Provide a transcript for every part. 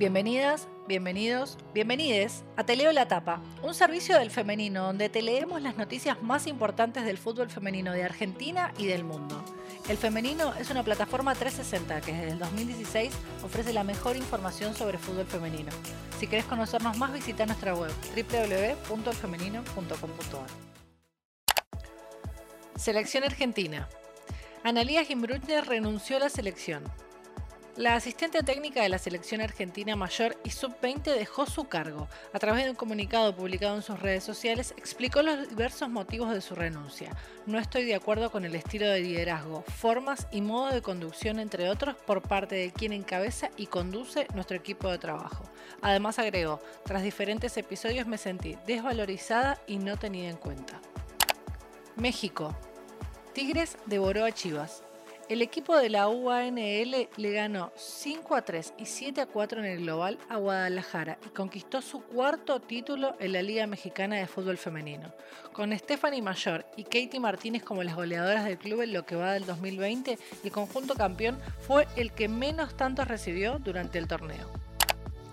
Bienvenidas, bienvenidos, bienvenides a Te Leo la Tapa, un servicio del femenino donde te leemos las noticias más importantes del fútbol femenino de Argentina y del mundo. El Femenino es una plataforma 360 que desde el 2016 ofrece la mejor información sobre fútbol femenino. Si querés conocernos más, visita nuestra web www.elfemenino.com.ar. Selección Argentina. Analía Gimbruchner renunció a la selección. La asistente técnica de la selección argentina mayor y sub-20 dejó su cargo. A través de un comunicado publicado en sus redes sociales, explicó los diversos motivos de su renuncia. No estoy de acuerdo con el estilo de liderazgo, formas y modo de conducción, entre otros, por parte de quien encabeza y conduce nuestro equipo de trabajo. Además agregó, tras diferentes episodios me sentí desvalorizada y no tenida en cuenta. México. Tigres devoró a Chivas. El equipo de la UANL le ganó 5 a 3 y 7 a 4 en el global a Guadalajara y conquistó su cuarto título en la Liga Mexicana de Fútbol Femenino. Con Stephanie Mayor y Katie Martínez como las goleadoras del club en lo que va del 2020, el conjunto campeón fue el que menos tantos recibió durante el torneo.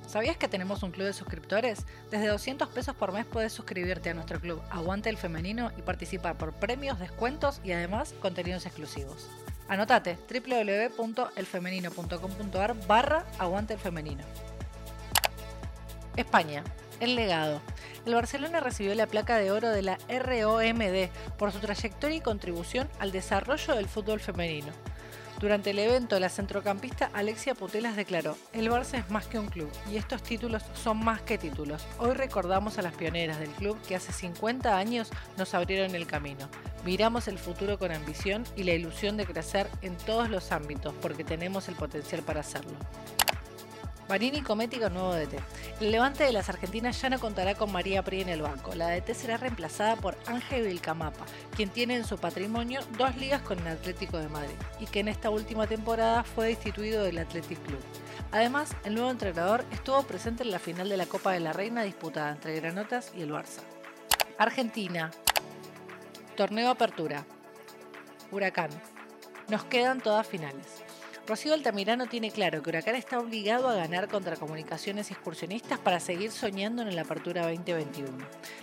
¿Sabías que tenemos un club de suscriptores? Desde 200 pesos por mes puedes suscribirte a nuestro club Aguante el Femenino y participar por premios, descuentos y además contenidos exclusivos. Anotate www.elfemenino.com.ar barra aguante el femenino. España. El legado. El Barcelona recibió la placa de oro de la ROMD por su trayectoria y contribución al desarrollo del fútbol femenino. Durante el evento, la centrocampista Alexia Putelas declaró, el Barça es más que un club y estos títulos son más que títulos. Hoy recordamos a las pioneras del club que hace 50 años nos abrieron el camino. Miramos el futuro con ambición y la ilusión de crecer en todos los ámbitos porque tenemos el potencial para hacerlo. Marini comete con nuevo DT. El levante de las argentinas ya no contará con María Pri en el banco. La DT será reemplazada por Ángel Vilcamapa, quien tiene en su patrimonio dos ligas con el Atlético de Madrid y que en esta última temporada fue destituido del Athletic Club. Además, el nuevo entrenador estuvo presente en la final de la Copa de la Reina disputada entre Granotas y el Barça. Argentina. Torneo Apertura. Huracán. Nos quedan todas finales. Rocío Altamirano tiene claro que Huracán está obligado a ganar contra comunicaciones excursionistas para seguir soñando en la apertura 2021.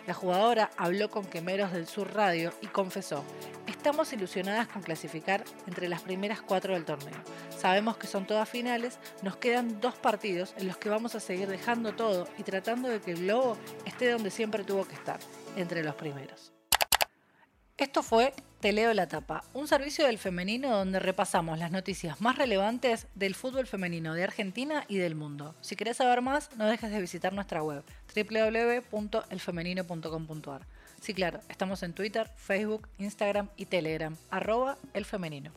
La jugadora habló con Quemeros del Sur Radio y confesó, estamos ilusionadas con clasificar entre las primeras cuatro del torneo. Sabemos que son todas finales, nos quedan dos partidos en los que vamos a seguir dejando todo y tratando de que el globo esté donde siempre tuvo que estar, entre los primeros. Esto fue Te leo la tapa, un servicio del femenino donde repasamos las noticias más relevantes del fútbol femenino de Argentina y del mundo. Si querés saber más, no dejes de visitar nuestra web www.elfemenino.com.ar. Sí, claro, estamos en Twitter, Facebook, Instagram y Telegram, arroba elfemenino.